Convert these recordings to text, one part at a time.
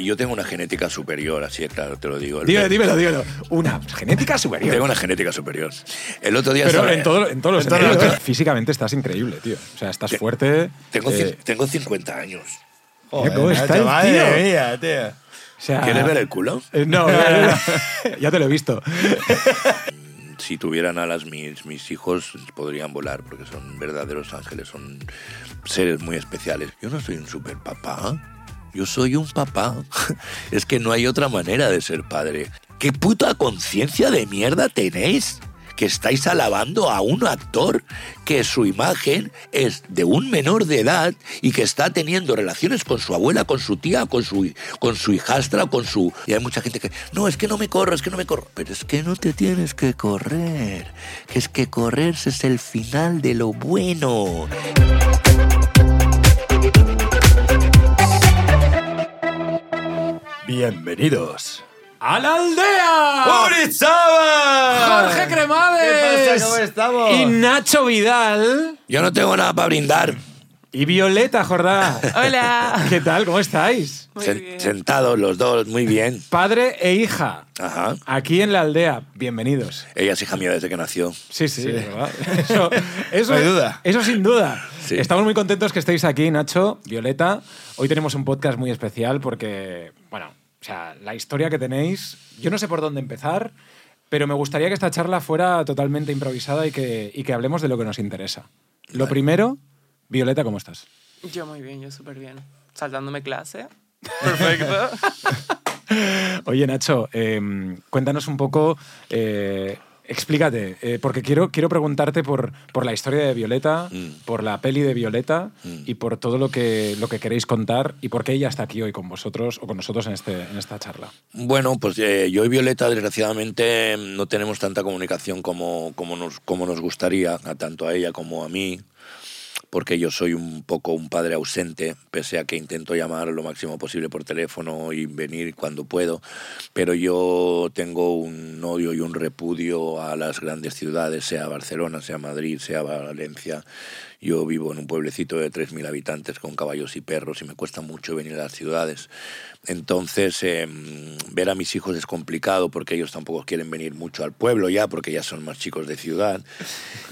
Y yo tengo una genética superior, así es claro, te lo digo. El- Dímelo, dímelo, dímelo. Una genética superior. Tengo una genética superior. El otro día Pero en, todo, en todos los sentidos. sentidos. Físicamente estás increíble, tío. O sea, estás Te- fuerte. tengo, eh, tengo 50 años. Mira cómo está el madre tío. mía, tío. o sea, ¿Quieres ver el culo? eh, no, ya te lo he visto. Si tuvieran alas mis, mis hijos podrían volar porque son verdaderos ángeles, son seres muy especiales. Yo no soy un super papá, yo soy un papá. Es que no hay otra manera de ser padre. ¿Qué puta conciencia de mierda tenéis? Que estáis alabando a un actor que su imagen es de un menor de edad y que está teniendo relaciones con su abuela, con su tía, con su, con su hijastra, con su... Y hay mucha gente que, no, es que no me corro, es que no me corro. Pero es que no te tienes que correr. Que es que correrse es el final de lo bueno. Bienvenidos. ¡A la aldea! ¡Urizaba! Jorge Cremades. ¿Qué pasa? ¿Cómo estamos? Y Nacho Vidal. Yo no tengo nada para brindar. Y Violeta Jordá. Hola. ¿Qué tal? ¿Cómo estáis? Muy Sen- bien. Sentados los dos, muy bien. Padre e hija. Ajá. Aquí en la aldea. Bienvenidos. Ella es hija mía desde que nació. Sí, sí, Sí. ¿verdad? Eso, eso, No hay duda. Eso sin duda. Sí. Estamos muy contentos que estéis aquí, Nacho, Violeta. Hoy tenemos un podcast muy especial porque, bueno, o sea, la historia que tenéis, yo no sé por dónde empezar, pero me gustaría que esta charla fuera totalmente improvisada y que, y que hablemos de lo que nos interesa. Lo primero, Violeta, ¿cómo estás? Yo muy bien, yo súper bien. Saltándome clase. Perfecto. Oye, Nacho, eh, cuéntanos un poco, eh, explícate, eh, porque quiero, quiero preguntarte por, por la historia de Violeta, Mm. por la peli de Violeta Mm. y por todo lo que, lo que queréis contar y por qué ella está aquí hoy con vosotros o con nosotros en, este, en esta charla. Bueno, pues eh, yo y Violeta, desgraciadamente, no tenemos tanta comunicación como, como, nos, como nos gustaría, a tanto a ella como a mí, porque yo soy un poco un padre ausente, pese a que intento llamar lo máximo posible por teléfono y venir cuando puedo, pero yo tengo un odio y un repudio a las grandes ciudades, sea Barcelona, sea Madrid, sea Valencia. Yo vivo en un pueblecito de 3.000 habitantes con caballos y perros y me cuesta mucho venir a las ciudades. Entonces, eh, ver a mis hijos es complicado porque ellos tampoco quieren venir mucho al pueblo ya, porque ya son más chicos de ciudad.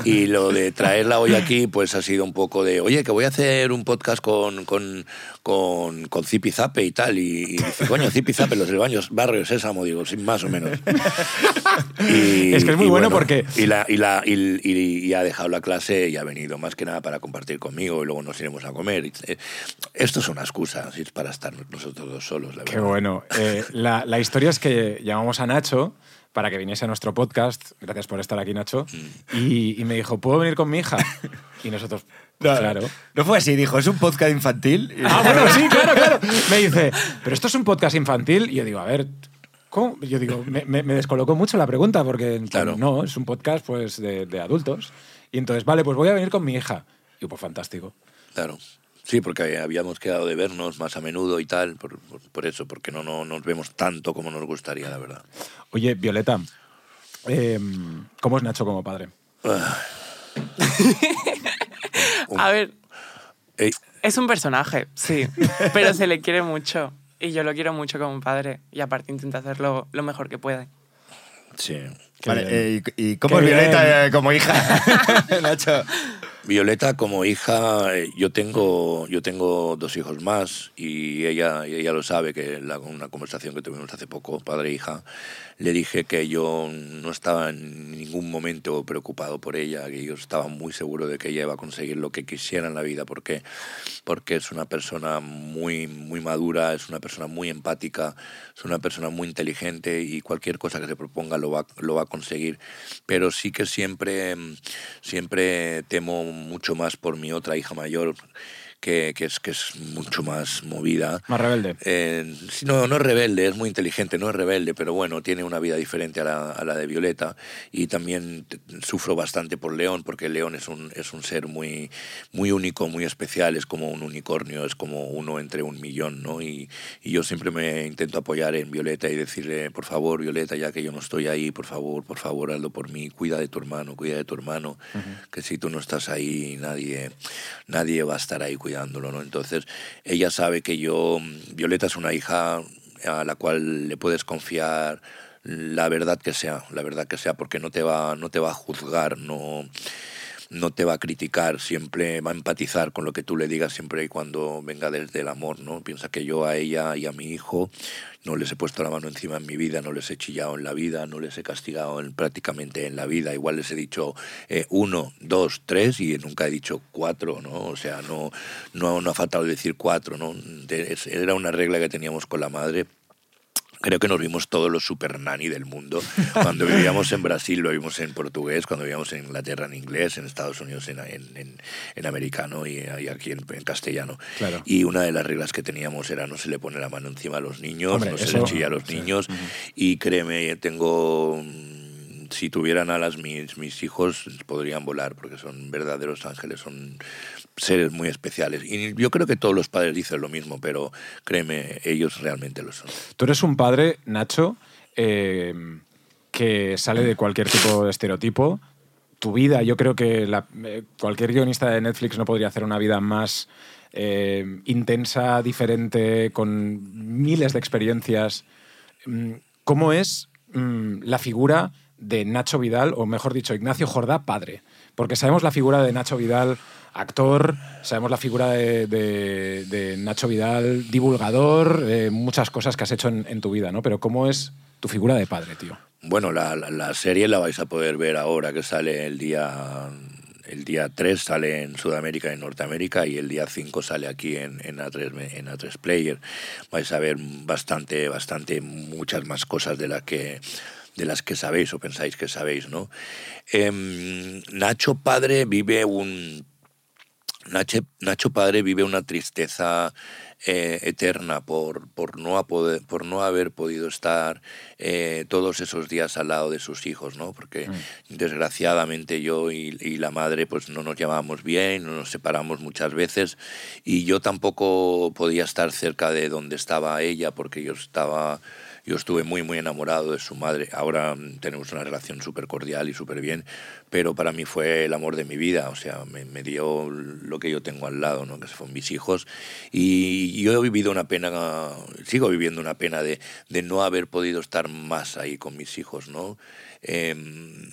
Y lo de traerla hoy aquí, pues ha sido un poco de, oye, que voy a hacer un podcast con, con, con Zipi Zape y tal. Y, y dice, coño, Zipi Zape, los del baño, barrio Sésamo, digo, sin más o menos. Y- Es que es muy bueno porque- Y, la, y, la, y, y- y ha dejado la clase y ha venido más que nada para compartir conmigo y luego nos iremos a comer. Eh, Esto es una excusa, es para estar nosotros dos solos, la Qué verdad. bueno. Eh, la, la historia es que llamamos a Nacho para que viniese a nuestro podcast, gracias por estar aquí, Nacho, Mm. y, y me dijo, ¿puedo venir con mi hija? Y nosotros, No, claro. No fue así, dijo, es un podcast infantil. Ah, bueno, sí, claro, claro. Me dice, pero esto es un podcast infantil. Y yo digo, a ver, ¿cómo? Yo digo, me, me- me descolocó mucho la pregunta porque Claro. no, es un podcast pues de, de adultos. Y entonces, vale, pues voy a venir con mi hija. Y yo, pues fantástico. Claro. Sí, porque habíamos quedado de vernos más a menudo y tal, por, por- por eso, porque no, no nos vemos tanto como nos gustaría, la verdad. Oye, Violeta, eh, ¿cómo es Nacho como padre? Ah. A ver, Ey, es un personaje, sí. Pero se le quiere mucho. Y yo lo quiero mucho como padre. Y aparte intenta hacerlo lo mejor que puede. sí. Qué Vale, eh, ¿y, y cómo Qué es Violeta bien. eh, como hija? Nacho. Violeta como hija, eh, yo tengo, yo tengo dos hijos más y ella, ella lo sabe, que la, una conversación que tuvimos hace poco, padre e hija, le dije que yo no estaba en ningún momento preocupado por ella, que yo estaba muy seguro de que ella iba a conseguir lo que quisiera en la vida, porque, porque es una persona muy, muy madura, es una persona muy empática, es una persona muy inteligente y cualquier cosa que se proponga lo va, lo va a conseguir. Pero sí que siempre, siempre temo mucho más por mi otra hija mayor, que, que es, que es mucho más movida. Más rebelde. Eh, no, no es rebelde, es muy inteligente, no es rebelde, pero bueno, tiene una vida diferente a la, a la de Violeta. Y también sufro bastante por León, porque León es un, es un ser muy, muy único, muy especial, es como un unicornio, es como uno entre un millón, ¿no? Y, y yo siempre me intento apoyar en Violeta y decirle, por favor, Violeta, ya que yo no estoy ahí, por favor, por favor, hazlo por mí, cuida de tu hermano, cuida de tu hermano, que si tú no estás ahí, nadie, nadie va a estar ahí cuidándolo, ¿no? Entonces, ella sabe que yo, Violeta es una hija a la cual le puedes confiar la verdad que sea, la verdad que sea, porque no te va, no te va a juzgar, no, no te va a criticar, siempre va a empatizar con lo que tú le digas siempre y cuando venga desde el amor, ¿no? Piensa que yo a ella y a mi hijo no les he puesto la mano encima en mi vida, no les he chillado en la vida, no les he castigado en, prácticamente en la vida. Igual les he dicho eh, uno, dos, tres y nunca he dicho cuatro, ¿no? O sea, no, no, no ha faltado decir cuatro, ¿no? Era una regla que teníamos con la madre Creo que nos vimos todos los super nani del mundo. Cuando vivíamos en Brasil lo vimos en portugués, cuando vivíamos en Inglaterra en inglés, en Estados Unidos en, en, en- en americano y, y aquí en, castellano. Claro. Y una de las reglas que teníamos era no se le pone la mano encima a los niños, Hombre, no se eso- le chilla a los sí. niños. Y créeme, tengo... Si tuvieran alas mis, hijos podrían volar porque son verdaderos ángeles, son seres muy especiales. Y yo creo que todos los padres dicen lo mismo, pero créeme, ellos realmente lo son. Tú eres un padre, Nacho, eh, que sale de cualquier tipo de estereotipo. Tu vida, yo creo que eh, cualquier guionista de Netflix no podría hacer una vida más eh, intensa, diferente, con miles de experiencias. Mm, ¿Cómo es mm, la figura de Nacho Vidal, o mejor dicho, Ignacio Jordá, padre? Porque sabemos la figura de Nacho Vidal, actor, sabemos la figura de, Nacho Vidal, divulgador, eh, muchas cosas que has hecho en, tu vida, ¿no? Pero ¿cómo es tu figura de padre, tío? Bueno, la, la- serie la vais a poder ver ahora que sale el día el día 3 sale en Sudamérica y en Norteamérica y el día 5 sale aquí en, en, A3, me- en A3 Player. Vais a ver bastante, bastante, muchas más cosas de las que de las que sabéis o pensáis que sabéis, ¿no? Em, Nacho Padre vive un Nacho, Nacho Padre vive una tristeza eh, eterna por, por, no poder- por no haber podido estar eh, todos esos días al lado de sus hijos, ¿no? Porque desgraciadamente yo y, y la madre pues no nos llevábamos bien, no nos separamos muchas veces y yo tampoco podía estar cerca de donde estaba ella porque yo estaba yo estuve muy, muy enamorado de su madre. Ahora mm, tenemos una relación súper cordial y súper bien, pero para mí fue el amor de mi vida. O sea, me, me dio lo que yo tengo al lado, ¿no? que son mis hijos. Y yo he vivido una pena, sigo viviendo una pena de, de no haber podido estar más ahí con mis hijos. ¿no? Em,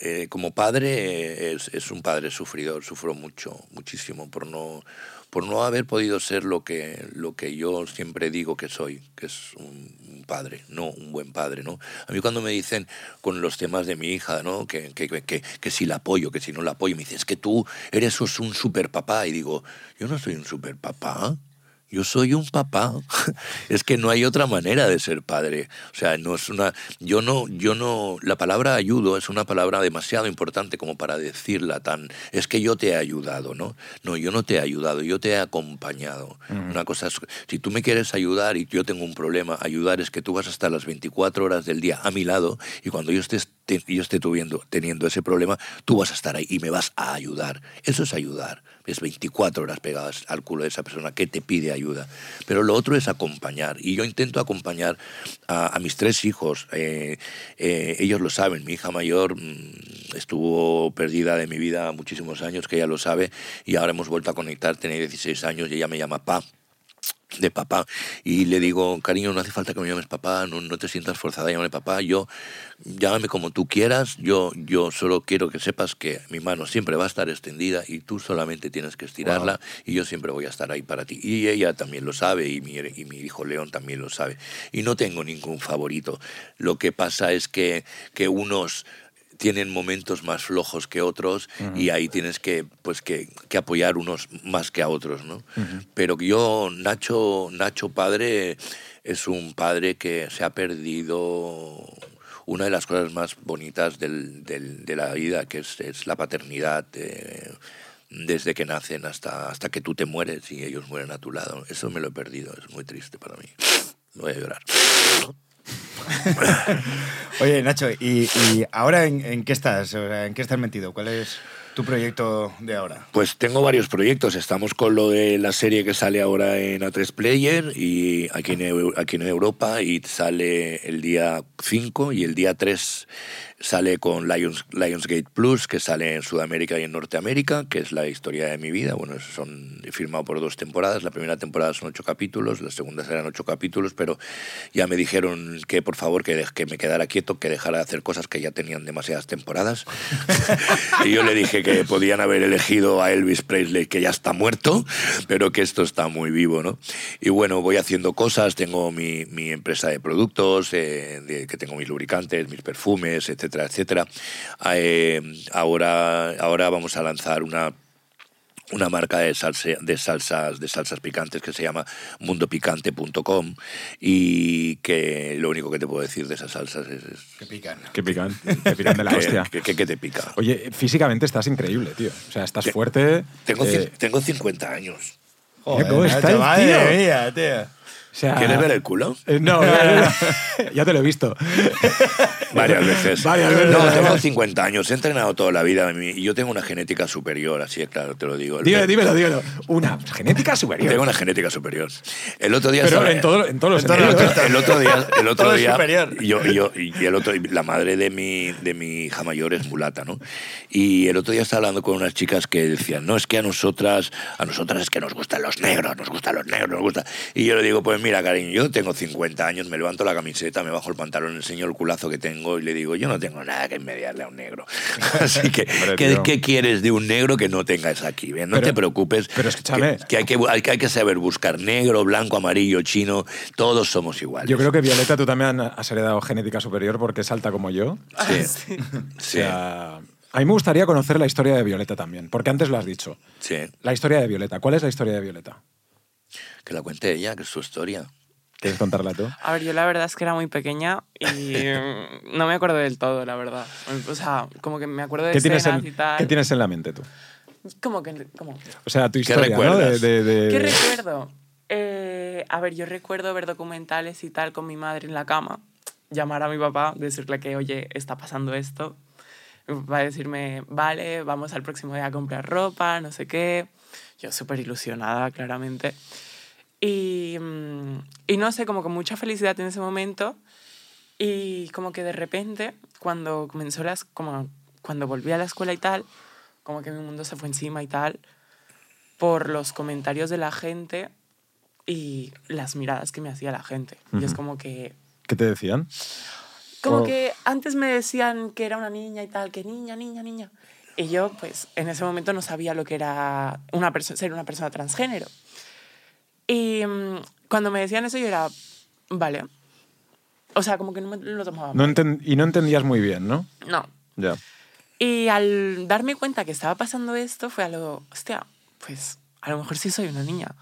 eh, como padre eh, es, es un padre sufridor, sufro mucho, muchísimo por no, por no haber podido ser lo que, lo que yo siempre digo que soy, que es un, padre, no un buen padre. ¿no? A mí cuando me dicen con los temas de mi hija, ¿no? que, que, que, que, que si la apoyo, que si no la apoyo, me dicen, es que tú eres un super papá. Y digo, yo no soy un super papá. Yo soy un papá. es que no hay otra manera de ser padre. O sea, no es una. Yo no, yo no. La palabra ayudo es una palabra demasiado importante como para decirla tan. Es que yo te he ayudado, ¿no? No, yo no te he ayudado, yo te he acompañado. Una cosa es. Si tú me quieres ayudar y yo tengo un problema, ayudar es que tú vas a estar las 24 horas del día a mi lado y cuando yo esté, te- yo esté tuviendo, teniendo ese problema, tú vas a estar ahí y me vas a ayudar. Eso es ayudar. Es 24 horas pegadas al culo de esa persona que te pide ayuda. Pero lo otro es acompañar. Y yo intento acompañar a, mis tres hijos. Eh, eh, ellos lo saben. Mi hija mayor mm, estuvo perdida de mi vida muchísimos años, que ella lo sabe. Y ahora hemos vuelto a conectar. Tiene 16 años y ella me llama pa de papá y le digo, cariño, no hace falta que me llames papá, no, no te sientas forzada a llamarme papá, yo llámame como tú quieras, yo, yo solo quiero que sepas que mi mano siempre va a estar extendida y tú solamente tienes que estirarla y yo siempre voy a estar ahí para ti. Y ella también lo sabe y mi, y mi hijo León también lo sabe. Y no tengo ningún favorito. Lo que pasa es que, que unos tienen momentos más flojos que otros y ahí tienes que pues que, que apoyar unos más que a otros no pero yo Nacho Nacho padre es un padre que se ha perdido una de las cosas más bonitas del- del- de la vida que es, es la paternidad eh, desde que nacen hasta hasta que tú te mueres y ellos mueren a tu lado. Eso me lo he perdido es muy triste para mí. Voy a llorar Oye, Nacho, ¿y, ahora en, qué estás? ¿En qué estás metido? ¿Cuál es tu proyecto de ahora? Pues tengo varios proyectos. Estamos con lo de la serie que sale ahora en A3 Player y aquí aquí en Europa y sale el día 5 y el día 3 sale con Lions, Lionsgate Plus, que sale en Sudamérica y en Norteamérica, que es la historia de mi vida. Bueno, son firmado por dos temporadas. La primera temporada son ocho capítulos, la segunda serán ocho capítulos, pero ya me dijeron que por favor que, de- que me quedara quieto, que dejara de hacer cosas que ya tenían demasiadas temporadas. y yo le dije que podían haber elegido a Elvis Presley, que ya está muerto, pero que esto está muy vivo, ¿no? Y bueno, voy haciendo cosas, tengo mi, mi empresa de productos, eh, de- que tengo mis lubricantes, mis perfumes, etcétera, etcétera. Eh, ahora, ahora vamos a lanzar una una marca de, salsa- de salsas de salsas picantes que se llama mundopicante.com y que lo único que te puedo decir de esas salsas es, es Que pican. Qué pican, qué pican de la que, hostia. que- que- que te pica. Oye, físicamente estás increíble, tío. O sea, estás Te- fuerte. Tengo, eh, tengo 50 años. ¿Cómo está Nacho, el madre tío? mía, tío. o sea, ¿Quieres ver el culo? eh, no, no, no, no. ya te lo he visto. Varias veces. Varias veces, No, tengo 50 años, he entrenado toda la vida y yo tengo una genética superior, así es claro, te lo digo. El- Dímelo, dímelo, dímelo. Una genética superior. Tengo una genética superior. El otro día Pero estaba- en, todo, en todos los En sentidos. el otro día, el otro Todo día superior. yo, yo- y el otro, la madre de mi, de mi hija mayor es mulata, ¿no? Y el otro día estaba hablando con unas chicas que decían, no, es que a nosotras, a nosotras es que nos gustan los negros, nos gustan los negros, nos gusta. Y yo le digo, pues mira, cariño, yo tengo 50 años, me levanto la camiseta, me bajo el pantalón, enseño el culazo que tengo y le digo, yo no tengo nada que envidiarle a un negro. Así que, Hombre, ¿qué, quieres de un negro que no tengas aquí? bien? No Pero- te preocupes. pero escúchame. Que, que hay que, hay, que hay que saber buscar negro, blanco, amarillo, chino, todos somos iguales. Yo creo que Violeta, tú también has heredado genética superior porque es alta como yo. Sí, Sí. O sí, sea, a mí me gustaría conocer la historia de Violeta también, porque antes lo has dicho. sí. La historia de Violeta. ¿Cuál es la historia de Violeta? Que la cuente ella, que es su historia. ¿Quieres contarla tú? A ver, yo la verdad es que era muy pequeña y mm, no me acuerdo del todo, la verdad. O sea, como que me acuerdo de ¿Qué tienes, escenas en, y tal. ¿Qué tienes en la mente tú? Como que, como, O sea, tu historia, ¿no? recuerdas? De, de- de- ¿Qué recuerdo? Eh, a ver, yo recuerdo ver documentales y tal con mi madre en la cama, llamar a mi papá, decirle que, oye, está pasando esto. Mi papá decirme, vale, vamos al próximo día a comprar ropa, no sé qué. Yo súper ilusionada, claramente. Y, mm, y no sé, como con mucha felicidad en ese momento. Y como que de repente, cuando comenzó las, como cuando volví a la escuela y tal, como que mi mundo se fue encima y tal, por los comentarios de la gente y las miradas que me hacía la gente. Y es como que, ¿Qué te decían? como O- que antes me decían que era una niña y tal, que niña, niña, niña. Y yo, pues, en ese momento no sabía lo que era una ser una persona transgénero. Y mm, cuando me decían eso, yo era, vale. O sea, como que no me lo tomaba. No y no entendías muy bien, ¿no? no. Ya. Y al darme cuenta que estaba pasando esto, fue algo, hostia, pues a lo mejor sí soy una niña.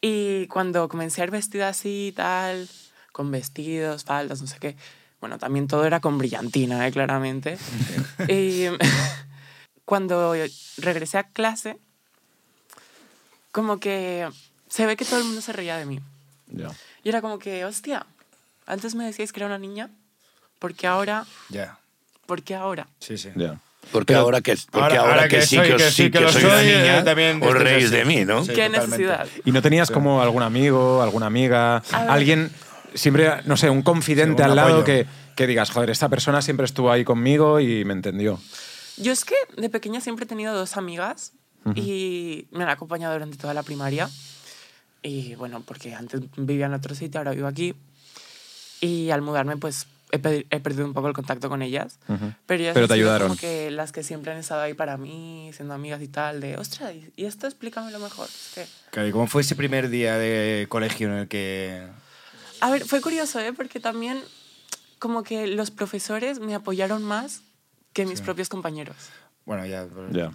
Y cuando comencé a ir vestida así y tal, con vestidos, faldas, no sé qué, bueno, también todo era con brillantina, ¿eh? claramente. y cuando regresé a clase, como que se ve que todo el mundo se reía de mí. Ya. Y era como que, hostia, antes me decíais que era una niña, ¿por qué ahora? Ya. ¿Por qué ahora? Sí, sí. Ya. Porque ahora que, porque Ahora- ahora, ahora que, que sí soy- que, que sí que soy soy, una eh, niña, también os reís de mí, ¿no? Sí. ¿Qué totalmente. necesidad? ¿Y no tenías como algún amigo, alguna amiga, alguien, siempre, no sé, un confidente Sí, un al lado apoyo. que, que digas, joder, esta persona siempre estuvo ahí conmigo y me entendió? Yo es que de pequeña siempre he tenido dos amigas y me han acompañado durante toda la primaria. Y bueno, porque antes vivía en otro sitio, ahora vivo aquí. Y al mudarme, pues he, he perdido un poco el contacto con ellas. Ujú. Pero ellas Pero te ayudaron. como que las que siempre han estado ahí para mí, siendo amigas y tal, de, ostras, ¿y- ¿y esto explícamelo mejor? Es que... Claro, ¿y ¿Cómo fue ese primer día de colegio en el que... A ver, fue curioso, ¿eh? Porque también como que los profesores me apoyaron más que mis propios compañeros. Bueno, ya... pues- Ya.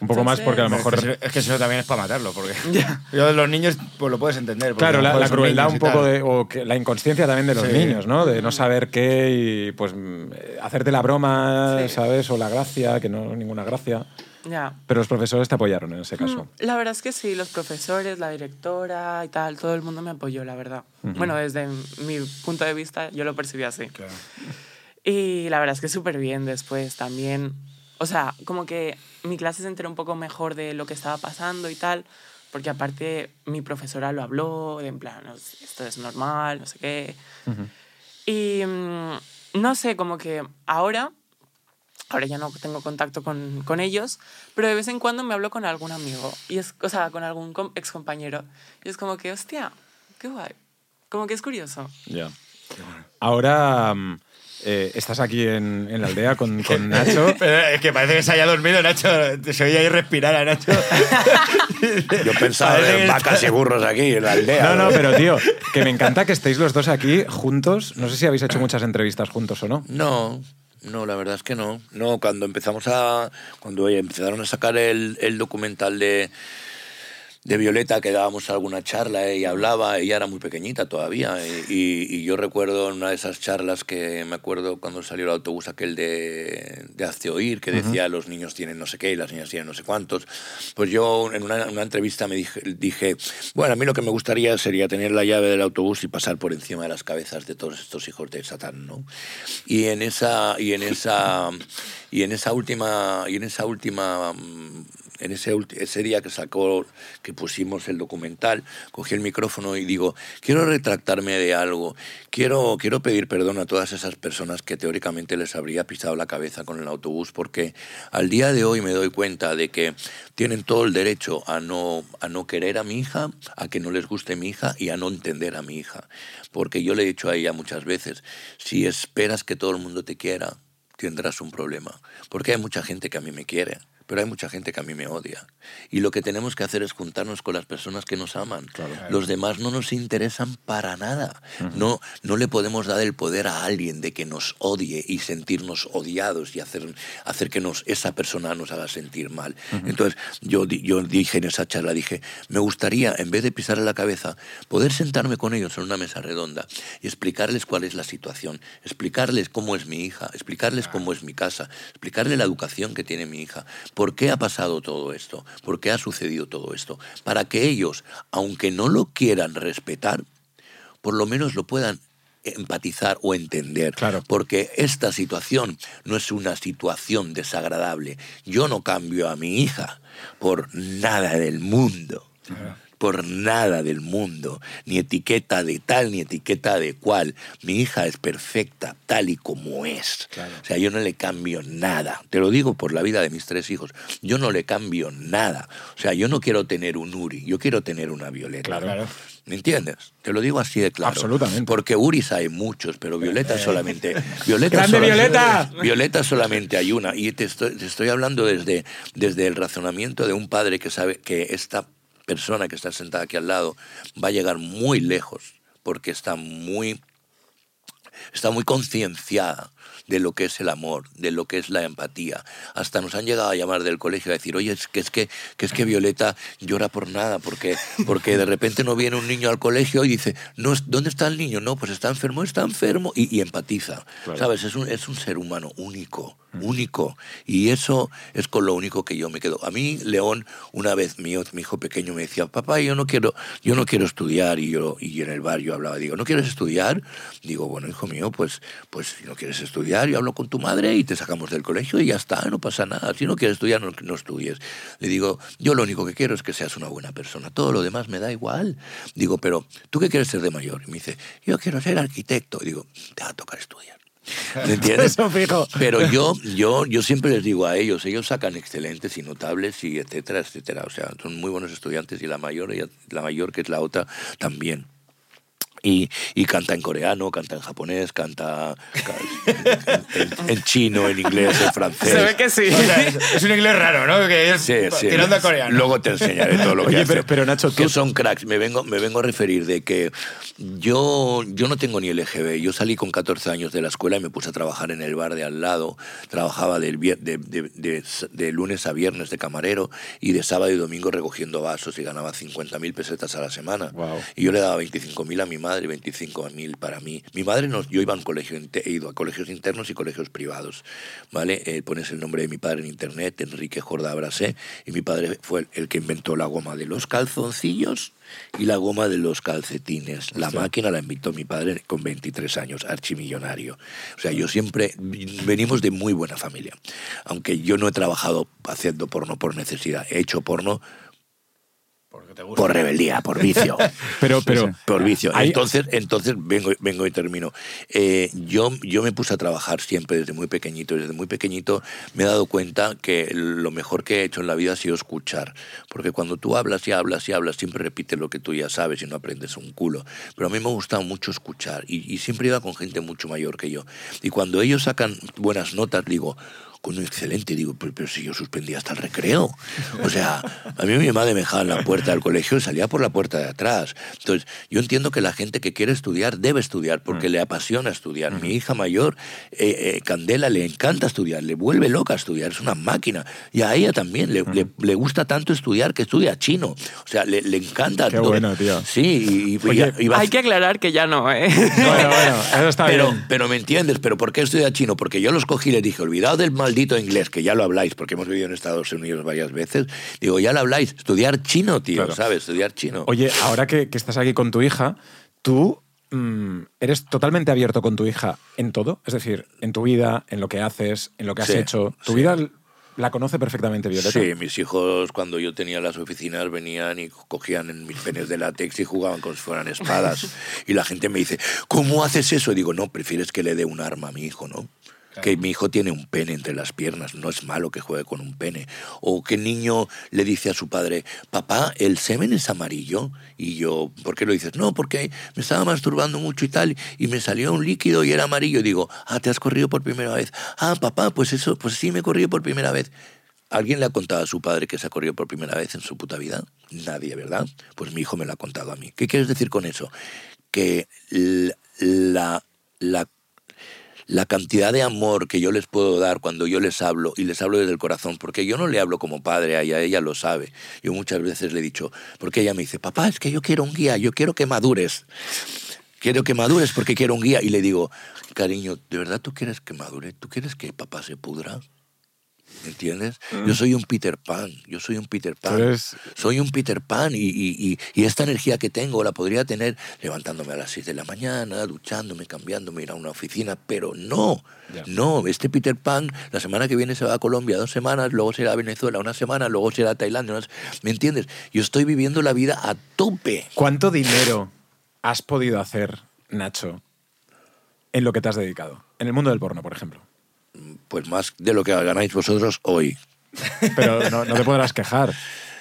Un poco más porque a lo Es mejor... que, eso- es que eso también es para matarlo, porque... Ya. Yo de los niños pues lo puedes entender. Claro, la, crueldad un poco de... O que la inconsciencia también de los Sí. niños, ¿no? De no saber qué y pues mm, hacerte la broma, Sí. ¿sabes? O la gracia, que no ninguna gracia. Ya. Pero los profesores te apoyaron en ese caso. Mm, La verdad es que sí, los profesores, la directora y tal, todo el mundo me apoyó, la verdad. Bueno, desde mi punto de vista yo lo percibí así. Claro. Y la verdad es que súper bien después también. O sea, como que mi clase se enteró un poco mejor de lo que estaba pasando y tal, porque aparte mi profesora lo habló, de en plan, "No, esto es normal, no sé qué. Y mm, no sé, como que ahora, ahora ya no tengo contacto con, con ellos, pero de vez en cuando me hablo con algún amigo, y es, o sea, con algún ex compañero. Y es como que, hostia, qué guay. Como que es curioso. Ya. Ahora mm, eh, estás aquí en, en la aldea con, con Nacho. Pero es que parece que se haya dormido, Nacho. Se oía ahí respirar a Nacho. Yo pensaba en vacas y burros aquí en la aldea. No, no, pero tío, que me encanta que estéis los dos aquí juntos. No sé si habéis hecho muchas entrevistas juntos o no. No, no, la verdad es que no. No, cuando empezamos a. Cuando empezaron a sacar el, el documental de, de Violeta, que dábamos alguna charla eh, y hablaba, ella era muy pequeñita todavía. eh, Y, y yo recuerdo en una de esas charlas que me acuerdo cuando salió el autobús aquel de, de Hazte Oír, que decía los niños tienen no sé qué y las niñas tienen no sé cuántos. Pues yo en una, una entrevista me dije, dije, bueno, a mí lo que me gustaría sería tener la llave del autobús y pasar por encima de las cabezas de todos estos hijos de Satán, ¿no? Y en esa y en esa y en esa última y en esa última mm, en ese, ese día que sacó, que pusimos el documental, cogí el micrófono y digo, quiero retractarme de algo, quiero, quiero pedir perdón a todas esas personas que teóricamente les habría pisado la cabeza con el autobús, porque al día de hoy me doy cuenta de que tienen todo el derecho a no, a no querer a mi hija, a que no les guste mi hija y a no entender a mi hija. Porque yo le he dicho a ella muchas veces, si esperas que todo el mundo te quiera, tendrás un problema. Porque hay mucha gente que a mí me quiere, pero hay mucha gente que a mí me odia. Y lo que tenemos que hacer es juntarnos con las personas que nos aman. Los demás no nos interesan para nada. no, no le podemos dar el poder a alguien de que nos odie y sentirnos odiados y hacer, hacer que nos, esa persona nos haga sentir mal. Entonces, yo, yo dije en esa charla, dije, me gustaría, en vez de pisarle la cabeza, poder sentarme con ellos en una mesa redonda y explicarles cuál es la situación, explicarles cómo es mi hija, explicarles cómo es mi casa, explicarle la educación que tiene mi hija, por qué ha pasado todo esto, por qué ha sucedido todo esto, para que ellos, aunque no lo quieran respetar, por lo menos lo puedan empatizar o entender. Claro. Porque esta situación no es una situación desagradable. Yo no cambio a mi hija por nada del mundo. Por nada del mundo. Ni etiqueta de tal, ni etiqueta de cual. Mi hija es perfecta, tal y como es. O sea, yo no le cambio nada. Te lo digo por la vida de mis tres hijos. Yo no le cambio nada. O sea, yo no quiero tener un Uri, yo quiero tener una Violeta. Claro. Claro. ¿Me entiendes? Te lo digo así de claro. Absolutamente. Porque Uris hay muchos, pero Violeta solamente. Violeta ¡Grande solamente- Violeta! Violeta solamente hay una. Y te estoy, te estoy hablando desde, desde el razonamiento de un padre que sabe que esta persona que está sentada aquí al lado va a llegar muy lejos, porque está muy está muy concienciada de lo que es el amor, de lo que es la empatía. Hasta nos han llegado a llamar del colegio a decir, oye, es que es que, que es que Violeta llora por nada, porque, porque de repente no viene un niño al colegio y dice, no, ¿dónde está el niño? No, pues está enfermo, está enfermo, y, y empatiza. ¿Sabes? Es un, es un ser humano único, único. Y eso es con lo único que yo me quedo. A mí, León, una vez mi, hijo pequeño me decía, papá, yo no quiero, yo no quiero estudiar, y yo, y en el bar yo hablaba, digo, ¿no quieres estudiar? Digo, bueno, hijo mío, pues, pues si no quieres estudiar, yo hablo con tu madre y te sacamos del colegio y ya está, no pasa nada. Si no quieres estudiar, no, no estudies. Le digo, yo lo único que quiero es que seas una buena persona. Todo lo demás me da igual. Digo, pero ¿tú qué quieres ser de mayor? Y me dice, yo quiero ser arquitecto. Y digo, te va a tocar estudiar. ¿Me entiendes? Eso fijo. Pero yo, yo, yo siempre les digo a ellos, ellos sacan excelentes y notables y etcétera, etcétera. O sea, son muy buenos estudiantes y la mayor, la mayor que es la otra, también. Y, y canta en coreano, canta en japonés, canta ca- en, en chino, en inglés, en francés. Se ve que sí. O sea, es, es un inglés raro, ¿no? Que es Sí, sí. tirando a coreano. Luego te enseñaré todo lo que Oye, hace. pero- pero, Nacho, tú- Que son cracks. Me vengo, me vengo a referir de que yo, yo no tengo ni LGB. Yo salí con 14 años de la escuela y me puse a trabajar en el bar de al lado. Trabajaba del de, de- de- de lunes a viernes de camarero y de sábado y domingo recogiendo vasos y ganaba 50.000 pesetas a la semana. Guau. Y yo le daba 25.000 a mi madre y 25.000 para mí. Mi madre, nos, yo iba a un colegio, he ido a colegios internos y colegios privados, ¿vale? Eh, pones el nombre de mi padre en internet, Enrique Jorda Brasé, y mi padre fue el, que inventó la goma de los calzoncillos y la goma de los calcetines. La máquina la inventó mi padre con 23 años, archimillonario. O sea, yo siempre, venimos de muy buena familia. Aunque yo no he trabajado haciendo porno por necesidad, he hecho porno te gusta. Por rebeldía, por vicio. Pero, pero Por vicio. Entonces, entonces vengo, vengo y termino. Eh, yo, yo me puse a trabajar siempre desde muy pequeñito. Desde muy pequeñito me he dado cuenta que lo mejor que he hecho en la vida ha sido escuchar. Porque cuando tú hablas y hablas y hablas, siempre repites lo que tú ya sabes y no aprendes un culo. Pero a mí me ha gustado mucho escuchar y, y siempre iba con gente mucho mayor que yo. Y cuando ellos sacan buenas notas, digo, con excelente, digo, pero, pero si yo suspendía hasta el recreo. O sea, a mí mi madre me dejaba en la puerta del colegio y salía por la puerta de atrás. Entonces, yo entiendo que la gente que quiere estudiar debe estudiar porque le apasiona estudiar. Mi hija mayor, eh, eh, Candela, le encanta estudiar, le vuelve loca estudiar, es una máquina. Y a ella también le, le- le gusta tanto estudiar que estudia chino. O sea, le, le encanta. Qué bueno, tío. Sí, y, y- Oye, y va- Hay que aclarar que ya no, ¿eh? Bueno, bueno, eso está pero, bien. pero me entiendes, pero ¿por qué estudia chino? Porque yo los cogí y les dije, olvidad del maldito inglés, que ya lo habláis, porque hemos vivido en Estados Unidos varias veces. Digo, ya lo habláis, estudiar chino, tío, Claro. ¿sabes? Estudiar chino. Oye, ahora que, que estás aquí con tu hija, tú mm, eres totalmente abierto con tu hija en todo. Es decir, en tu vida, en lo que haces, en lo que has Sí, hecho. Tu sí. vida la conoce perfectamente Violeta. Sí, mis hijos cuando yo tenía las oficinas venían y cogían en mis penes de látex y jugaban como si fueran espadas. y la gente me dice, ¿cómo haces eso? Y digo, no, prefieres que le dé un arma a mi hijo, ¿no? Que mi hijo tiene un pene entre las piernas, no es malo que juegue con un pene. O que niño le dice a su padre, papá, el semen es amarillo. Y yo, ¿por qué lo dices? No, porque me estaba masturbando mucho y tal, y me salió un líquido y era amarillo. digo, ah, te has corrido por primera vez. Ah, papá, pues eso, pues sí me he corrido por primera vez. ¿Alguien le ha contado a su padre que se ha corrido por primera vez en su puta vida? Nadie, ¿verdad? Pues mi hijo me lo ha contado a mí. ¿Qué quieres decir con eso? Que la, la, la cantidad de amor que yo les puedo dar cuando yo les hablo, y les hablo desde el corazón, porque yo no le hablo como padre a ella, ella lo sabe. Yo muchas veces le he dicho, porque ella me dice, papá, es que yo quiero un guía, yo quiero que madures. Quiero que madures porque quiero un guía. Y le digo, cariño, ¿de verdad tú quieres que madure? ¿Tú quieres que papá se pudra? ¿Entiendes? Yo soy un Peter Pan, yo soy un Peter Pan. Eres- Soy un Peter Pan y, y- y- y esta energía que tengo la podría tener levantándome a las 6 de la mañana, duchándome, cambiándome, ir a una oficina, pero no, Ya. no, este Peter Pan la semana que viene se va a Colombia dos semanas, luego se irá a Venezuela una semana, luego se irá a Tailandia, unas- ¿me entiendes? Yo estoy viviendo la vida a tope. ¿Cuánto dinero has podido hacer, Nacho, en lo que te has dedicado? En el mundo del porno, por ejemplo. Pues más de lo que ganáis vosotros hoy. Pero no, no te podrás quejar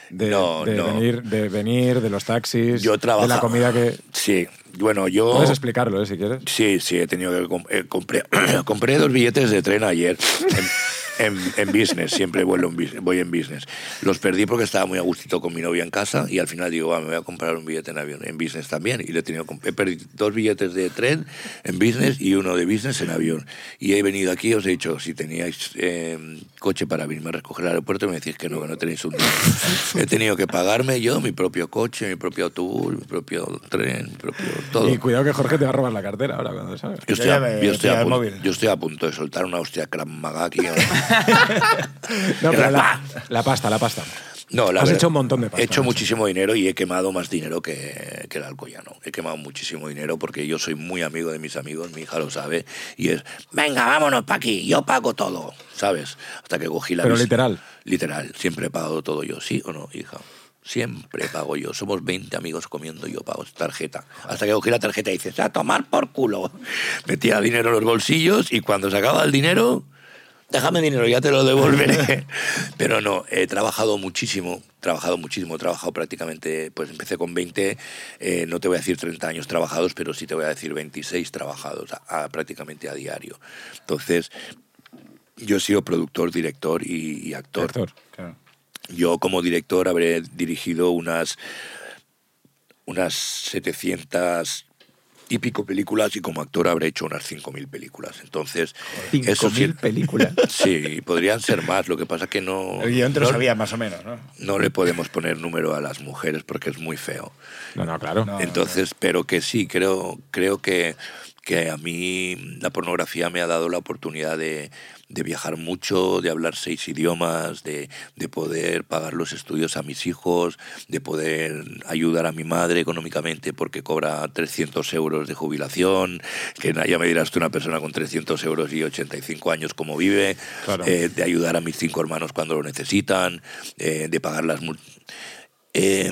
de, No, de no. Venir, de venir, de los taxis, Yo trabajo. de la comida que... Sí, bueno, yo. Puedes explicarlo, ¿eh, si quieres. Sí, sí, he tenido que. eh, compré, compré dos billetes de tren ayer en, en- business, siempre vuelo en, bus- voy en business. Los perdí porque estaba muy a gustito con mi novia en casa y al final digo, "Va, me voy a comprar un billete en avión, en business también. Y le he, tenido, he perdido dos billetes de tren en business y uno de business en avión. Y he venido aquí, os he dicho, si teníais eh, coche para venirme a recoger al aeropuerto, me decís que no, que no tenéis un. He tenido que pagarme yo mi propio coche, mi propio autobús, mi propio tren, mi propio todo. Y cuidado que Jorge te va a robar la cartera ahora cuando salga. Yo estoy, a, me yo, estoy a punto, yo estoy a punto de soltar una hostia Krav Maga aquí. No, pero la, la pasta, la pasta. No, la Has verdad, hecho un montón de pasta. He hecho muchísimo dinero y he quemado más dinero que, que el alcoyano. He quemado muchísimo dinero porque yo soy muy amigo de mis amigos, mi hija lo sabe, y es, venga, vámonos para aquí, yo pago todo, ¿sabes? Hasta que cogí la... Pero literal. Literal, siempre he pagado todo yo, ¿sí o no, hija? Siempre pago yo. Somos 20 amigos comiendo, yo pago tarjeta. Hasta que cogí la tarjeta y dices, a tomar por culo. Metía dinero en los bolsillos y cuando se acaba el dinero, déjame dinero, ya te lo devolveré. Pero no, he trabajado muchísimo, trabajado muchísimo, he trabajado prácticamente, pues empecé con 20, eh, no te voy a decir 30 años trabajados, pero sí te voy a decir 26 trabajados a- a- prácticamente a diario. Entonces, yo he sido productor, director y, y actor. Actor. Claro. Yo como director habré dirigido unas, unas 700 y pico películas y como actor habré hecho unas 5.000 películas. Entonces, eso sí, 5.000 películas. sí, podrían ser más. Lo que pasa que no, El guion te lo no, sabía más o menos, ¿no? no le podemos poner número a las mujeres porque es muy feo. No, no, claro. No. Entonces, pero que sí, creo, creo que, que a mí la pornografía me ha dado la oportunidad de, de viajar mucho, de hablar seis idiomas, de, de poder pagar los estudios a mis hijos, de poder ayudar a mi madre económicamente porque cobra 300 euros de jubilación, que ya me dirás tú una persona con 300 euros y 85 años cómo vive, Claro. eh, de ayudar a mis cinco hermanos cuando lo necesitan, eh, de pagar las Eh,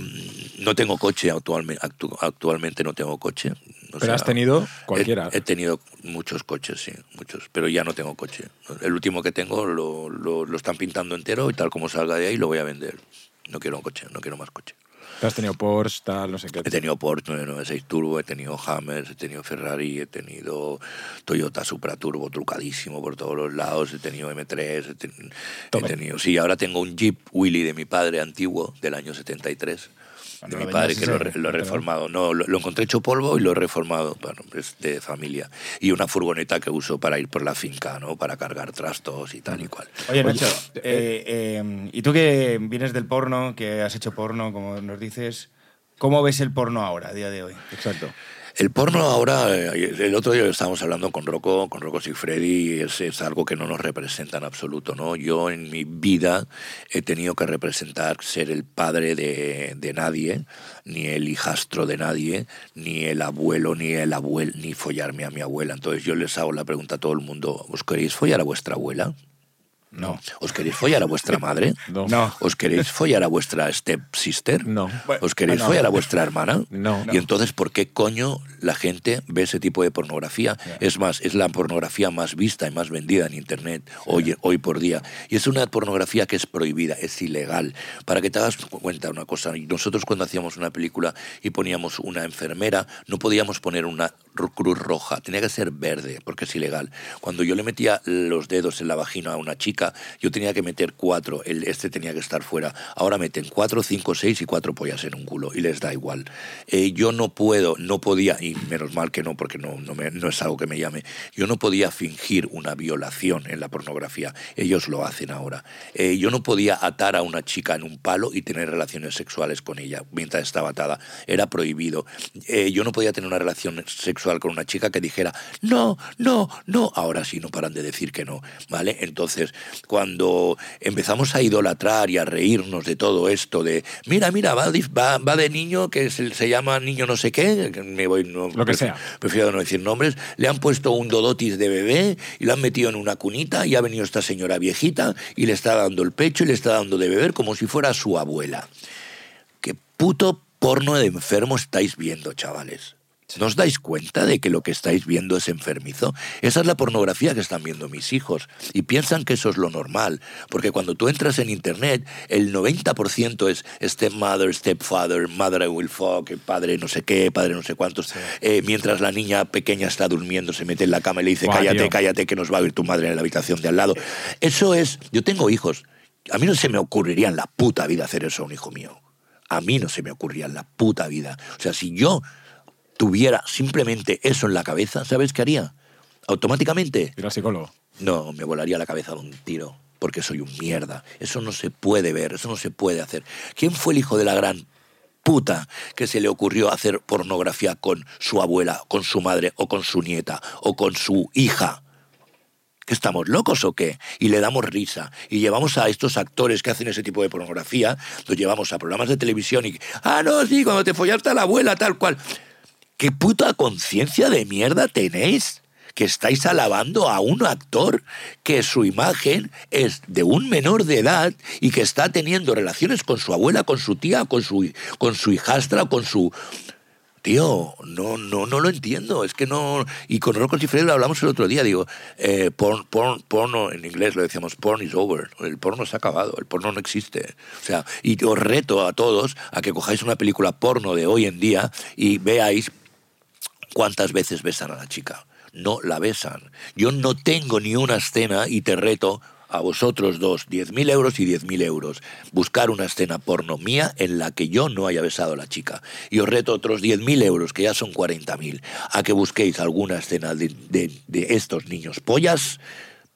no tengo coche actualmente, actualmente no tengo coche. O Pero sea, has tenido cualquiera. He, tenido muchos coches, sí, muchos, pero ya no tengo coche. El último que tengo lo, lo, lo están pintando entero y tal como salga de ahí lo voy a vender. No quiero un coche, no quiero más coche. Has tenido Porsche, tal, no sé qué. He tenido Porsche 996 Turbo, he tenido Hammers, he tenido Ferrari, he tenido Toyota Supra Turbo trucadísimo por todos los lados, he tenido M3, he, ten- he Tome. tenido... Sí, ahora tengo un Jeep Willy de mi padre antiguo, del año 73. Cuando De mi padre, que lo, lo he reformado. No, lo, lo encontré hecho polvo y lo he reformado. Bueno, es de familia. Y una furgoneta que uso para ir por la finca, ¿no? Para cargar trastos y tal y cual. Oye, Nacho, eh, eh, y tú que vienes del porno, que has hecho porno, como nos dices, ¿cómo ves el porno ahora, a día de hoy? Exacto. El porno ahora, eh, el otro día estábamos hablando con Rocco, con Rocco y es, es algo que no nos representa en absoluto, ¿no? Yo en mi vida he tenido que representar ser el padre de, de nadie, ni el hijastro de nadie, ni el abuelo, ni el abuelo, ni follarme a mi abuela. Entonces yo les hago la pregunta a todo el mundo, ¿os queréis follar a vuestra abuela? No. ¿Os queréis follar a vuestra madre? No. No. ¿Os queréis follar a vuestra stepsister? No. ¿Os queréis no. follar a vuestra hermana? No. Y entonces, ¿por qué coño la gente ve ese tipo de pornografía? Es más, es la pornografía más vista y más vendida en Internet hoy, hoy por día. Y es una pornografía que es prohibida, es ilegal. Para que te hagas cuenta una cosa, nosotros cuando hacíamos una película y poníamos una enfermera, no podíamos poner una ru- cruz roja, tenía que ser verde, porque es ilegal. Cuando yo le metía los dedos en la vagina a una chica, yo tenía que meter cuatro, este tenía que estar fuera. Ahora meten cuatro, cinco, seis y cuatro pollas en un culo, y les da igual. Eh, yo no puedo, no podía, y menos mal que no, porque no es algo que me llame, yo no podía fingir una violación en la pornografía. Ellos lo hacen ahora. Eh, yo no podía atar a una chica en un palo y tener relaciones sexuales con ella mientras estaba atada. Era prohibido. Eh, yo no podía tener una relación sexual con una chica que dijera, no, no, no. Ahora sí, no paran de decir que no. ¿Vale? Entonces, cuando empezamos a idolatrar y a reírnos de todo esto, de, mira, mira, va, de- va, va de niño que se, se llama niño no sé qué, me voy, no, Lo que sea. prefiero no decir nombres, le han puesto un dodotis de bebé y lo han metido en una cunita y ha venido esta señora viejita y le está dando el pecho y le está dando de beber como si fuera su abuela. ¿Qué puto porno de enfermo estáis viendo, chavales? ¿No os dais cuenta de que lo que estáis viendo es enfermizo? Esa es la pornografía que están viendo mis hijos y piensan que eso es lo normal, porque cuando tú entras en internet, el 90% es stepmother, stepfather, mother I will fuck, padre no sé qué, padre no sé cuántos. Eh, mientras la niña pequeña está durmiendo, se mete en la cama y le dice, cállate, tío. cállate, que nos va a oír tu madre en la habitación de al lado. Eso es, yo tengo hijos. A mí no se me ocurriría en la puta vida hacer eso a un hijo mío. A mí no se me ocurría en la puta vida. O sea, si yo tuviera simplemente eso en la cabeza, ¿sabes qué haría? Automáticamente, Ir al psicólogo. no, me volaría la cabeza de un tiro, porque soy un mierda. Eso no se puede ver, eso no se puede hacer. ¿Quién fue el hijo de la gran puta que se le ocurrió hacer pornografía con su abuela, con su madre, o con su nieta, o con su hija? ¿Que estamos locos o qué? Y le damos risa. Y llevamos a estos actores que hacen ese tipo de pornografía, los llevamos a programas de televisión y... Ah, no, sí, cuando te follaste a la abuela, tal cual. ¿Qué puta conciencia de mierda tenéis? Que estáis alabando a un actor que su imagen es de un menor de edad y que está teniendo relaciones con su abuela, con su tía, con su, con su hijastra, con su... Tío, no, no, no lo entiendo. Es que no. Y con Rocco y Fred lo hablamos el otro día. Digo, eh, porn, porn, porno, en inglés lo decíamos, porn is over. El porno se ha acabado, el porno no existe. O sea, y os reto a todos a que cojáis una película porno de hoy en día y veáis cuántas veces besan a la chica. No la besan. Yo no tengo ni una escena y te reto a vosotros dos, 10.000 euros y 10.000 euros, buscar una escena porno mía en la que yo no haya besado a la chica. Y os reto otros 10.000 euros, que ya son 40.000, a que busquéis alguna escena de, de- de estos niños pollas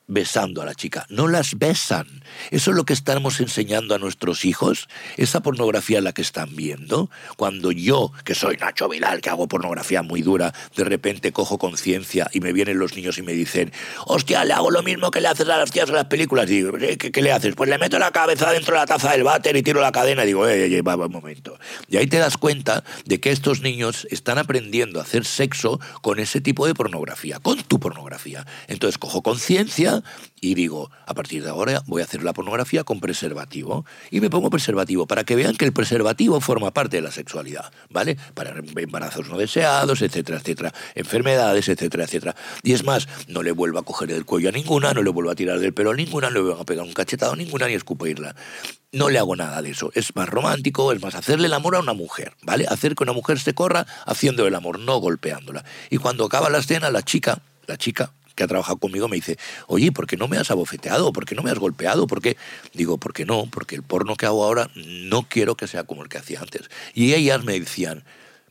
besando a la chica. No las besan. Eso es lo que estamos enseñando a nuestros hijos. Esa pornografía la que están viendo. Cuando yo, que soy Nacho Vidal, que hago pornografía muy dura, de repente cojo conciencia y me vienen los niños y me dicen, hostia, le hago lo mismo que le haces a las tías en las películas. Y digo, "¿Eh, ¿qué, qué le haces? Pues le meto la cabeza dentro de la taza del váter y tiro la cadena. Y digo, eh, eh, va, va, un momento. Y ahí te das cuenta de que estos niños están aprendiendo a hacer sexo con ese tipo de pornografía, con tu pornografía. Entonces cojo conciencia y digo, a partir de ahora voy a hacer la pornografía con preservativo. Y me pongo preservativo para que vean que el preservativo forma parte de la sexualidad, ¿vale? Para embarazos no deseados, etcétera, etcétera, enfermedades, etcétera, etcétera. Y es más, no le vuelvo a coger el cuello a ninguna, no le vuelvo a tirar del pelo a ninguna, no le vuelvo a pegar un cachetado a ninguna ni escupirla. No le hago nada de eso. Es más romántico, es más hacerle el amor a una mujer, ¿vale? Hacer que una mujer se corra haciendo el amor, no golpeándola. Y cuando acaba la escena, la chica, la chica que ha trabajado conmigo me dice, oye, ¿por qué no me has abofeteado? ¿Por qué no me has golpeado? ¿Por qué? Digo, ¿por qué no? Porque el porno que hago ahora no quiero que sea como el que hacía antes. Y ellas me decían,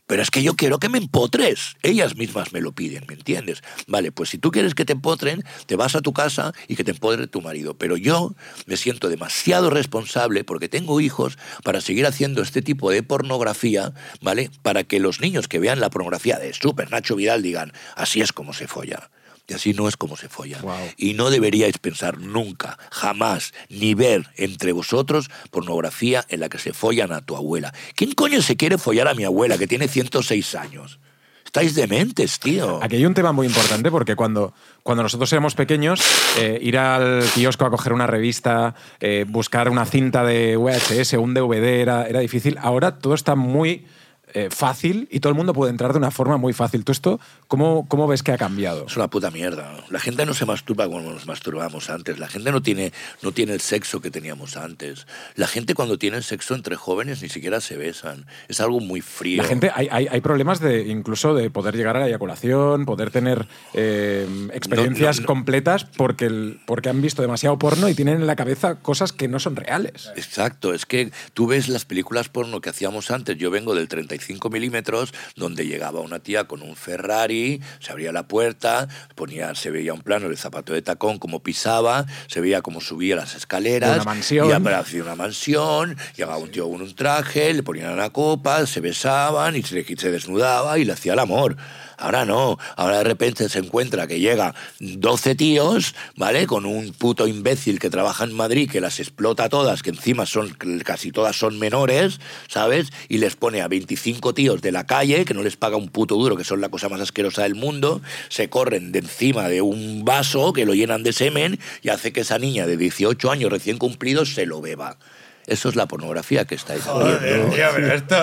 pero es que yo quiero que me empotres. Ellas mismas me lo piden, ¿me entiendes? Vale, pues si tú quieres que te empotren, te vas a tu casa y que te empotre tu marido. Pero yo me siento demasiado responsable porque tengo hijos para seguir haciendo este tipo de pornografía, ¿vale? Para que los niños que vean la pornografía de Super Nacho Vidal digan, así es como se folla. Y así no es como se folla. Y no deberíais pensar nunca, jamás, ni ver entre vosotros pornografía en la que se follan a tu abuela. ¿Quién coño se quiere follar a mi abuela que tiene 106 años? Estáis dementes, tío. Aquí hay un tema muy importante porque cuando, cuando nosotros éramos pequeños, eh, ir al kiosco a coger una revista, eh, buscar una cinta de VHS un DVD era, era difícil. Ahora todo está muy eh, fácil y todo el mundo puede entrar de una forma muy fácil. ¿Tú esto cómo, cómo ves que ha cambiado? Es una puta mierda. La gente no se masturba como nos masturbábamos antes. La gente no tiene, no tiene el sexo que teníamos antes. La gente cuando tiene sexo entre jóvenes ni siquiera se besan. Es algo muy frío. La gente, hay, hay, hay problemas de incluso de poder llegar a la eyaculación, poder tener eh, experiencias No, no, completas porque, el, porque han visto demasiado porno y tienen en la cabeza cosas que no son reales. Exacto, es que tú ves las películas porno que hacíamos antes. Yo vengo del 35 milímetros, donde llegaba una tía con un Ferrari, se abría la puerta, ponía, se veía un plano del zapato de tacón, cómo pisaba, se veía cómo subía las escaleras. De una mansión. Y aparecía una mansión, llegaba un tío con un traje, le ponían una copa, se besaban y se, se desnudaba y le hacía el amor. Ahora no, ahora de repente se encuentra que llega 12 tíos, ¿vale? Con un puto imbécil que trabaja en Madrid, que las explota todas, que encima son, casi todas son menores, ¿sabes? Y les pone a 25 tíos de la calle, que no les paga un puto duro, que son la cosa más asquerosa del mundo, se corren de encima de un vaso que lo llenan de semen y hace que esa niña de 18 años recién cumplidos se lo beba. Eso es la pornografía que estáis viendo. Joder, tío, pero esto...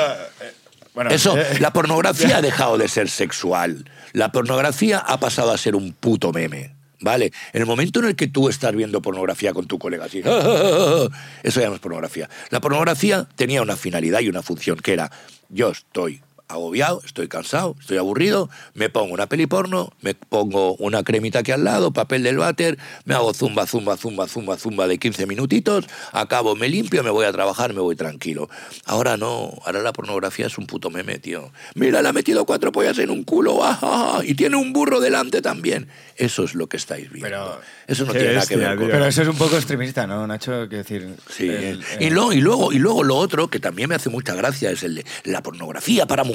Bueno, Eso, eh, la pornografía ha dejado de ser sexual. La pornografía ha pasado a ser un puto meme. ¿Vale? En el momento en el que tú estás viendo pornografía con tu colega así, eso ya no es pornografía. La pornografía tenía una finalidad y una función que era, yo estoy agobiado, estoy cansado, estoy aburrido, me pongo una peli porno, me pongo una cremita aquí al lado, papel del váter, me hago zumba, zumba, zumba, zumba, zumba de 15 minutitos, acabo, me limpio, me voy a trabajar, me voy tranquilo. Ahora no, ahora la pornografía es un puto meme, tío. Mira, le ha metido cuatro pollas en un culo, ah, ah, ah, y tiene un burro delante también. Eso es lo que estáis viendo. Pero- Eso no tiene nada que ver con... Pero eso es un poco extremista, ¿no, Nacho? Quiero decir... Sí, el- y, eh, luego, y, luego, y luego lo otro que también me hace mucha gracia es el de la pornografía para mujeres.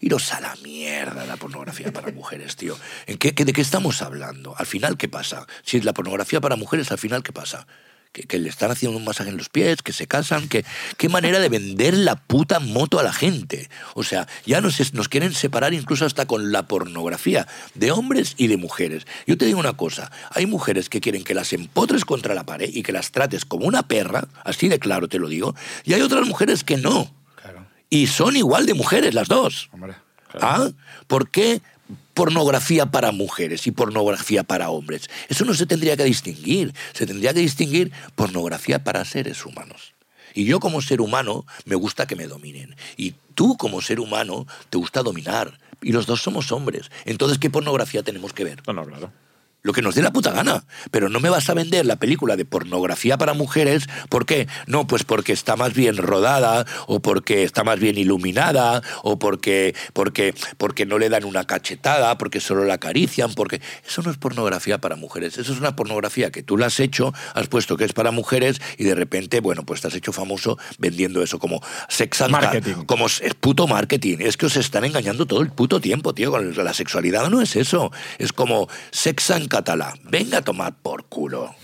Iros a la mierda la pornografía para mujeres, tío. ¿En qué, ¿De qué estamos hablando? Al final, ¿qué pasa? Si es la pornografía para mujeres, al final, ¿qué pasa? Que, le están haciendo un masaje en los pies, que se casan, que qué manera de vender la puta moto a la gente. O sea, ya nos, nos quieren separar incluso hasta con la pornografía de hombres y de mujeres. Yo te digo una cosa, hay mujeres que quieren que las empotres contra la pared y que las trates como una perra, así de claro te lo digo, y hay otras mujeres que no. Y son igual de mujeres las dos. hombre. ¿Ah? ¿Por qué pornografía para mujeres y pornografía para hombres? Eso no se tendría que distinguir. Se tendría que distinguir pornografía para seres humanos. Y yo como ser humano me gusta que me dominen. Y tú como ser humano te gusta dominar. Y los dos somos hombres. Entonces, ¿qué pornografía tenemos que ver? No, no, claro. Lo que nos dé la puta gana. Pero no me vas a vender la película de pornografía para mujeres. ¿Por qué? No, pues porque está más bien rodada, o porque está más bien iluminada, o porque, porque, porque no le dan una cachetada, porque solo la acarician, porque. Eso no es pornografía para mujeres. Eso es una pornografía que tú la has hecho, has puesto que es para mujeres, y de repente, bueno, pues te has hecho famoso vendiendo eso como sex and Marketing. como es puto marketing. Es que os están engañando todo el puto tiempo, tío. Con la sexualidad no es eso. Es como sex en catalá. Venga a tomar por culo.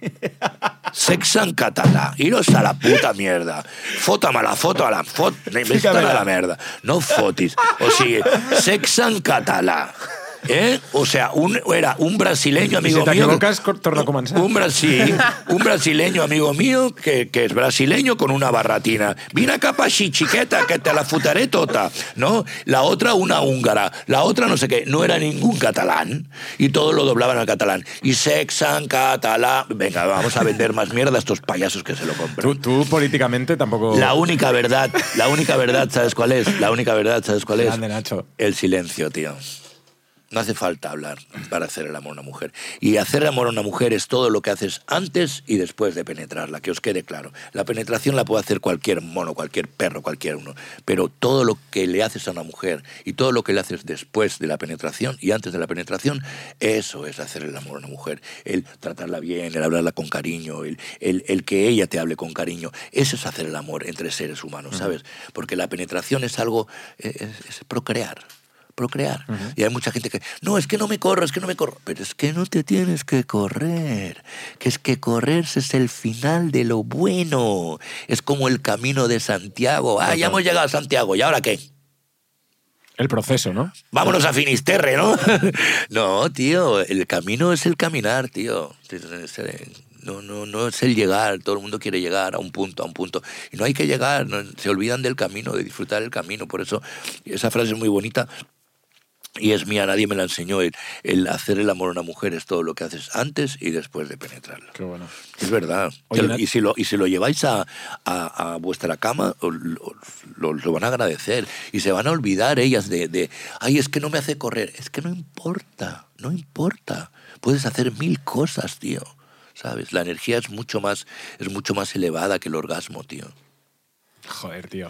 Sex en catalá. Iros a la puta mierda. Fótame la foto a la foto. a la merda. No fotis. O sigui, sex en català. ¿Eh? O sea, un, era un brasileño amigo si te mío. equivocas, cor- torna a. Un, un brasileño amigo mío que, que es brasileño con una barratina. Vine acá pa' així, chiqueta, que te la futaré tota. ¿No? La otra, una húngara. La otra, no sé qué. No era ningún catalán. Y todo lo doblaban al catalán. Y sexan, catalán. Venga, vamos a vender más mierda a estos payasos que se lo compran. Tú, tú políticamente tampoco... La única verdad, la única verdad, ¿sabes cuál es? La única verdad, ¿sabes cuál es? Grande, Nacho. El silencio, tío. No hace falta hablar para hacer el amor a una mujer. Y hacer el amor a una mujer es todo lo que haces antes y después de penetrarla, que os quede claro. La penetración la puede hacer cualquier mono, cualquier perro, cualquier uno. Pero todo lo que le haces a una mujer y todo lo que le haces después de la penetración y antes de la penetración, eso es hacer el amor a una mujer. El tratarla bien, el hablarla con cariño, el, el- el que ella te hable con cariño. Eso es hacer el amor entre seres humanos, ¿sabes? Porque la penetración es algo, es- es procrear procrear. Y hay mucha gente que, no, es que no me corro, es que no me corro. Pero es que no te tienes que correr. Que es que correrse es el final de lo bueno. Es como el camino de Santiago. Ah, ya hemos llegado a Santiago. ¿Y ahora qué? El proceso, ¿no? Vámonos a Finisterre, ¿no? no, tío, el camino es el caminar, tío. No, no, no es el llegar, todo el mundo quiere llegar a un punto, a un punto. Y no hay que llegar, no- se olvidan del camino, de disfrutar el camino. Por eso esa frase es muy bonita y es mía, nadie me la enseñó. El, el hacer el amor a una mujer es todo lo que haces antes y después de penetrarla. Qué bueno. Es verdad. Oye, y, si lo, y si lo lleváis a, a- a vuestra cama, lo, lo- lo van a agradecer. Y se van a olvidar ellas de, de, ay, es que no me hace correr. Es que no importa, no importa. Puedes hacer mil cosas, tío. ¿Sabes? La energía es mucho más, es mucho más elevada que el orgasmo, tío. Joder, tío.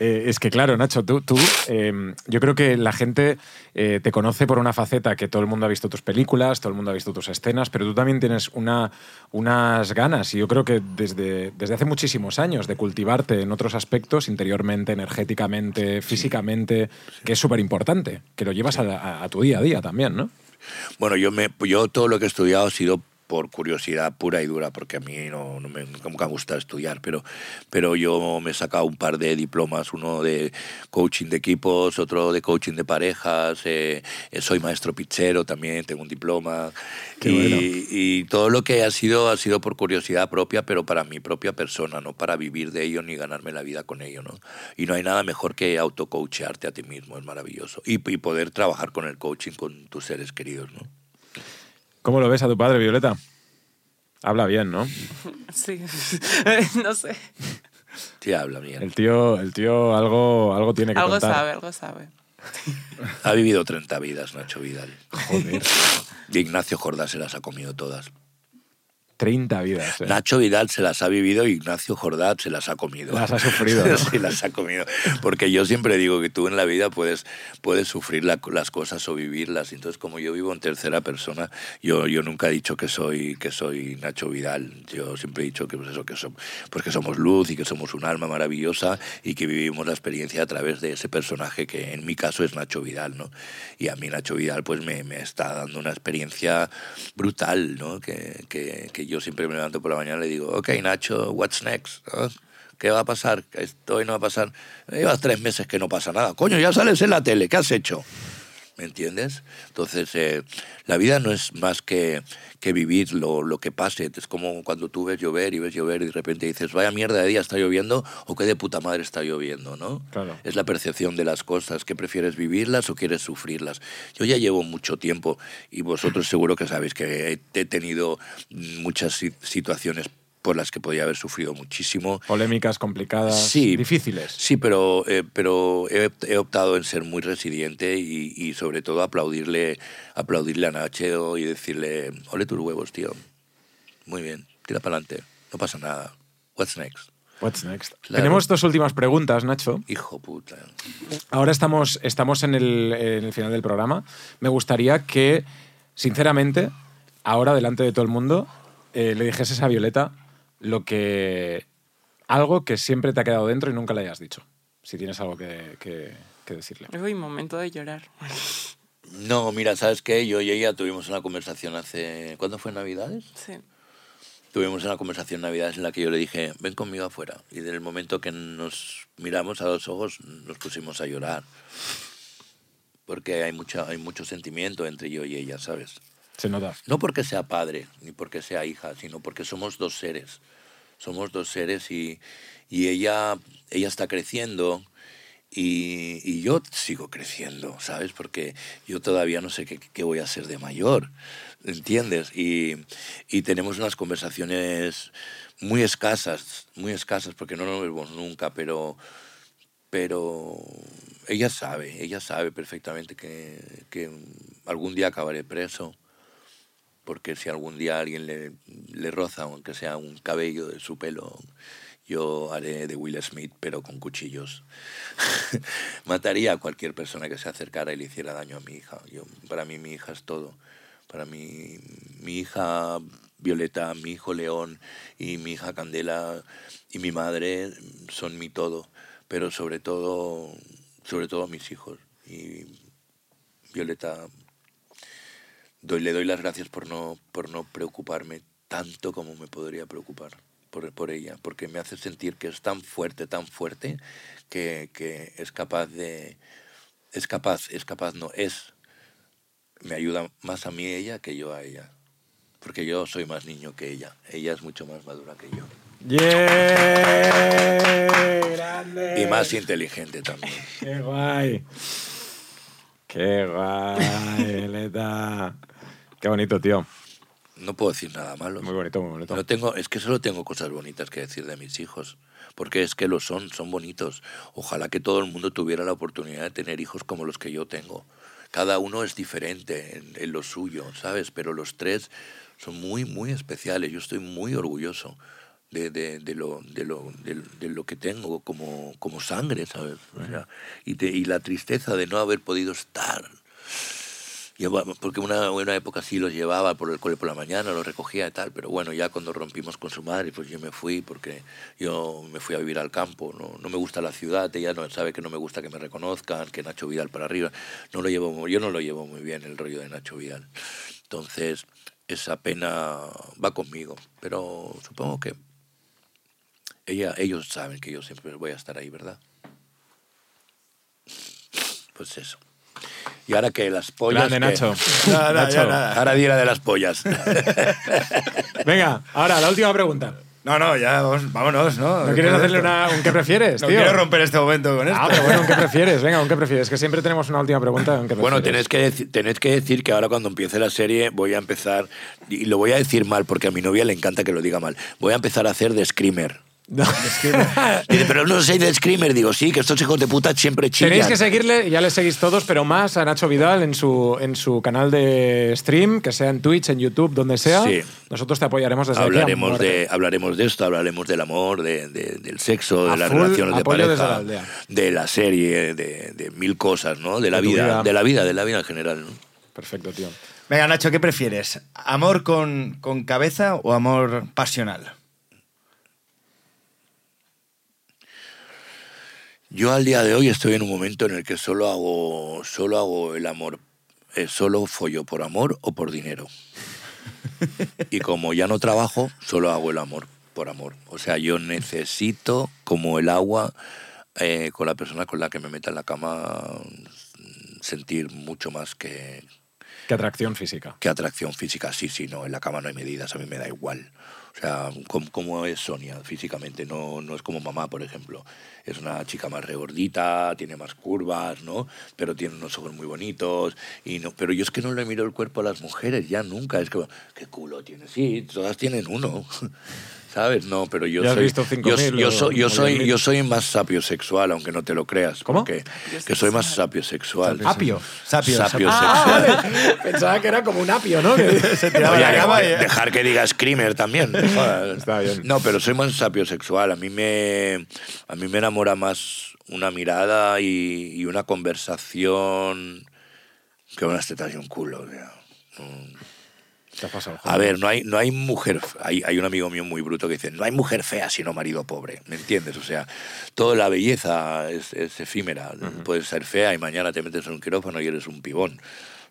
Eh, es que claro, Nacho, tú, tú eh, yo creo que la gente eh, te conoce por una faceta que todo el mundo ha visto tus películas, todo el mundo ha visto tus escenas, pero tú también tienes una, unas ganas, y yo creo que desde, desde hace muchísimos años, de cultivarte en otros aspectos, interiormente, energéticamente, físicamente, que es súper importante, que lo llevas a, a- a tu día a día también, ¿no? Bueno, yo, me, yo todo lo que he estudiado ha sido por curiosidad pura y dura, porque a mí no, no me nunca me ha gustado estudiar, pero, pero yo me he sacado un par de diplomas, uno de coaching de equipos, otro de coaching de parejas, eh, eh, soy maestro pizzero también, tengo un diploma, y, bueno. y todo lo que ha sido ha sido por curiosidad propia, pero para mi propia persona, no para vivir de ello ni ganarme la vida con ello, ¿no? Y no hay nada mejor que autocoachearte a ti mismo, es maravilloso. Y, y poder trabajar con el coaching con tus seres queridos, ¿no? ¿Cómo lo ves a tu padre, Violeta? Habla bien, ¿no? Sí, no sé. Sí, habla bien. El tío, el tío algo, algo tiene que Algo contar. sabe, algo sabe. Ha vivido 30 vidas, Nacho Vidal. Joder. Y Ignacio Jordás se las ha comido todas. 30 vidas. eh. Nacho Vidal se las ha vivido y Ignacio Jordás se las ha comido. Las ha sufrido, ¿no? sí, las ha comido. Porque yo siempre digo que tú en la vida puedes, puedes sufrir la- las cosas o vivirlas. Entonces, como yo vivo en tercera persona, yo, yo nunca he dicho que soy, que soy Nacho Vidal. Yo siempre he dicho que, pues eso, que, som- pues que somos luz y que somos un alma maravillosa y que vivimos la experiencia a través de ese personaje que en mi caso es Nacho Vidal. ¿no? Y a mí Nacho Vidal pues me, me está dando una experiencia brutal, ¿no? que, que, que yo siempre me levanto por la mañana y le digo, ok Nacho, what's next? ¿no? ¿Qué va a pasar? Esto hoy no va a pasar. Llevas tres meses que no pasa nada. Coño, ya sales en la tele, ¿qué has hecho? ¿Me entiendes? Entonces, eh, la vida no es más que, que vivir lo, lo que pase. Es como cuando tú ves llover y ves llover y de repente dices, vaya mierda de día está lloviendo o qué de puta madre está lloviendo, ¿no? Claro. Es la percepción de las cosas, que prefieres vivirlas o quieres sufrirlas. Yo ya llevo mucho tiempo y vosotros seguro que sabéis que he, tenido muchas si- situaciones por las que podía haber sufrido muchísimo. Polémicas, complicadas, Sí. difíciles. Sí, pero, eh, pero he, he optado en ser muy resiliente y, y sobre todo aplaudirle, aplaudirle a Nacho y decirle, ole tus huevos, tío. Muy bien, tira para adelante, no pasa nada. What's next? What's next? Claro. Tenemos dos últimas preguntas, Nacho. Hijo puta. Ahora estamos, estamos en, el, en el final del programa. Me gustaría que, sinceramente, ahora delante de todo el mundo, eh, le dijeses a Violeta lo que. algo que siempre te ha quedado dentro y nunca le hayas dicho. Si tienes algo que, que- que decirle. Uy, momento de llorar. No, mira, ¿sabes qué? Yo y ella tuvimos una conversación hace... ¿Cuándo fue Navidades? Sí. Tuvimos una conversación en Navidades en la que yo le dije, ven conmigo afuera. Y desde el momento que nos miramos a los ojos, nos pusimos a llorar. porque hay, mucha, hay mucho sentimiento entre yo y ella, ¿sabes? No porque sea padre, ni porque sea hija, sino porque somos dos seres. Somos dos seres y, y ella, ella está creciendo y, y yo sigo creciendo, ¿sabes? Porque yo todavía no sé qué, qué voy a hacer de mayor, ¿entiendes? Y, y tenemos unas conversaciones muy escasas, muy escasas, porque no nos vemos nunca, pero, pero ella sabe, ella sabe perfectamente que, que algún día acabaré preso porque si algún día alguien le, le roza, aunque sea un cabello de su pelo, yo haré de Will Smith, pero con cuchillos. Mataría a cualquier persona que se acercara y le hiciera daño a mi hija. Yo, para mí mi hija es todo. Para mí mi hija Violeta, mi hijo León y mi hija Candela y mi madre son mi todo, pero sobre todo, sobre todo mis hijos. Y Violeta doy, le doy las gracias por no, por no preocuparme tanto como me podría preocupar por, por ella, porque me hace sentir que es tan fuerte, tan fuerte, que, que es capaz de... Es capaz, es capaz, no, es. Me ayuda más a mí ella que yo a ella. Porque yo soy más niño que ella. Ella es mucho más madura que yo. ¡Yeah! ¡Grande! Y más inteligente también. ¡Qué guay! ¡Qué guay, Violeta! Qué bonito, tío. No puedo decir nada malo. Muy bonito, muy bonito. No tengo, es que solo tengo cosas bonitas que decir de mis hijos, porque es que lo son, son bonitos. Ojalá que todo el mundo tuviera la oportunidad de tener hijos como los que yo tengo. Cada uno es diferente en, en lo suyo, ¿sabes? Pero los tres son muy, muy especiales. Yo estoy muy orgulloso de, de, de lo, de, lo, de, de lo que tengo como, como sangre, ¿sabes? O sea, y, te- y la tristeza de no haber podido estar Porque una, una época sí los llevaba por el cole por la mañana, los recogía y tal, pero bueno, ya cuando rompimos con su madre, pues yo me fui porque yo me fui a vivir al campo, no, no me gusta la ciudad, ella no sabe que no me gusta que me reconozcan, que Nacho Vidal para arriba, no lo llevo, yo no lo llevo muy bien el rollo de Nacho Vidal. Entonces, esa pena va conmigo, pero supongo que ella, ellos saben que yo siempre voy a estar ahí, ¿verdad? Pues eso. Y ahora que las pollas... Grande, que- Nacho. Nada, nada, Nacho. ya nada. Ahora diera de las pollas. Venga, ahora la última pregunta. No, no, ya vamos- vámonos, ¿no? ¿No quieres hacerle una, un qué prefieres, No tío? quiero romper este momento con esto. Ah, pero bueno, ¿un qué prefieres? Venga, ¿un qué prefieres? Que siempre tenemos una última pregunta. ¿un qué Bueno, tenéis que, tenéis que decir que ahora cuando empiece la serie voy a empezar, y lo voy a decir mal porque a mi novia le encanta que lo diga mal, voy a empezar a hacer de screamer. No. Dice, pero no soy de screamer. Digo, sí, que estos hijos de puta siempre chillan. Tenéis que seguirle, ya le seguís todos, pero más a Nacho Vidal en su, en su canal de stream, que sea en Twitch, en YouTube, donde sea. Sí. Nosotros te apoyaremos desde aquí Hablaremos muerte. de, hablaremos de esto, hablaremos del amor, de, de- del sexo, de A las full relaciones de pareja, la de la serie, de, de mil cosas, ¿no? De la De tu vida, vida. de la vida, de la vida en general. ¿no? Perfecto, tío. Venga, Nacho, ¿qué prefieres? ¿Amor con, con cabeza o amor pasional? Yo al día de hoy estoy en un momento en el que solo hago, solo hago el amor, eh, solo follo por amor o por dinero. Y como ya no trabajo, solo hago el amor por amor. O sea, yo necesito, como el agua, eh, con la persona con la que me meta en la cama, sentir mucho más que, Qué atracción física. que atracción física. Sí, sí, no, en la cama no hay medidas, a mí me da igual. O sea, como, como es Sonia físicamente, no, no es como mamá, por ejemplo. Es una chica más regordita, tiene más curvas, ¿no? Pero tiene unos ojos muy bonitos. Y no, pero yo es que no le miro el cuerpo a las mujeres, ya nunca. Es que, ¿qué culo tiene? Sí, todas tienen uno. ¿Sabes? No, pero yo soy. visto yo, 5.000 yo o soy, yo, soy, 10.000. yo soy más sapiosexual, aunque no te lo creas. ¿Cómo? porque- que soy más sapiosexual. Apio. Sapio. Sapio Ah, sexual. vale. Pensaba que era como un apio, ¿no? Que- Se tiraba Oye, la cama y... dejar que diga screamer también. Está bien. No, pero soy más sapiosexual. A mí me, a mí me enamora más una mirada y, y una conversación que unas tetas y un culo. o sea. ¿Qué pasado? A ver, no hay, no hay mujer. Hay, hay un amigo mío muy bruto que dice: No hay mujer fea sino marido pobre. ¿Me entiendes? O sea, toda la belleza es, es efímera. Puedes ser fea y mañana te metes en un quirófano y eres un pibón.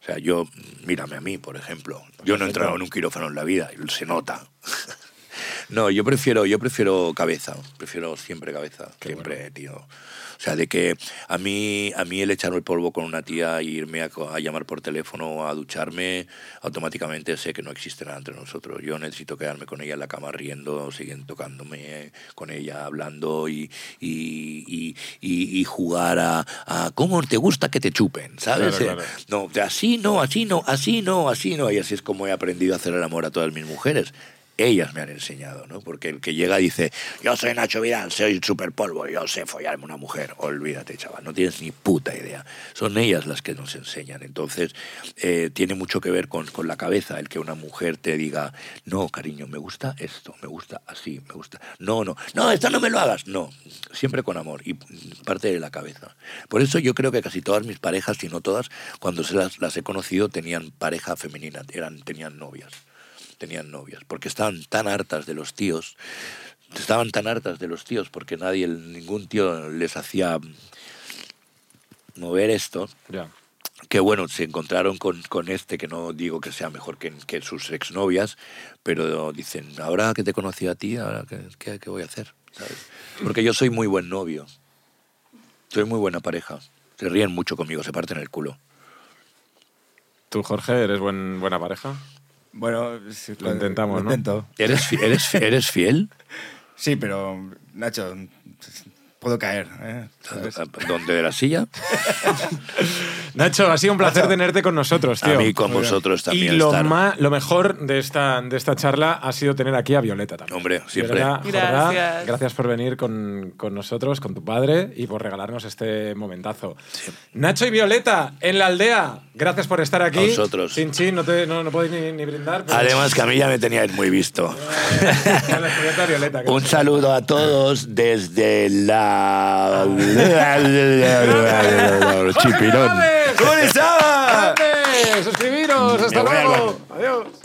O sea, yo, mírame a mí, por ejemplo. Yo no he entrado en un quirófano en la vida y se nota. No, yo prefiero, yo prefiero cabeza. Prefiero siempre cabeza. siempre, tío. O sea, de que a mí, a mí el echarme el polvo con una tía e irme a, a llamar por teléfono o a ducharme, automáticamente sé que no existe nada entre nosotros. Yo necesito quedarme con ella en la cama riendo, siguen tocándome con ella, hablando y, y, y, y- y jugar a, a cómo te gusta que te chupen, ¿sabes? Claro, Eh, claro. No, así no, así no, así no, así no. Y así es como he aprendido a hacer el amor a todas mis mujeres. Ellas me han enseñado, ¿no? Porque el que llega dice, yo soy Nacho Vidal, soy super polvo, yo sé follarme una mujer. Olvídate, chaval, no tienes ni puta idea. Son ellas las que nos enseñan. Entonces, eh, tiene mucho que ver con, con la cabeza, el que una mujer te diga, no, cariño, me gusta esto, me gusta así, me gusta... No, no, no, esto no me lo hagas. No, siempre con amor y parte de la cabeza. Por eso yo creo que casi todas mis parejas, si no todas, cuando se las, las he conocido, tenían pareja femenina, eran, tenían novias tenían novias, porque estaban tan hartas de los tíos, estaban tan hartas de los tíos porque nadie, ningún tío les hacía mover esto, que bueno, se encontraron con, con este, que no digo que sea mejor que, que sus exnovias, pero dicen, ahora que te conocí a ti, ahora qué, qué, qué voy a hacer? ¿Sabes? Porque yo soy muy buen novio, soy muy buena pareja, se ríen mucho conmigo, se parten el culo. ¿Tú, Jorge, eres buen, buena pareja? Bueno, sí, Lo intentamos, lo ¿no? intento. ¿Eres, fi- eres, fi- eres fiel? Sí, pero, Nacho, puedo caer. ¿eh? ¿Dónde de la silla? Nacho, ha sido un placer tenerte con nosotros, tío. A mí con vosotros Y también lo, estar. ma- lo mejor de esta, de esta charla ha sido tener aquí a Violeta también. Hombre, siempre. Violeta, Jordá, Gracias. gracias por venir con, con nosotros, con tu padre y por regalarnos este momentazo. Nacho y Violeta, en la aldea, gracias por estar aquí. A vosotros. Chin, chin, no, te, no, no podéis ni, ni brindar. pero- Además que a mí ya me teníais muy visto. Un saludo a todos desde la... Chipirón. ¡Suscribiros! ¡Hasta luego! baño.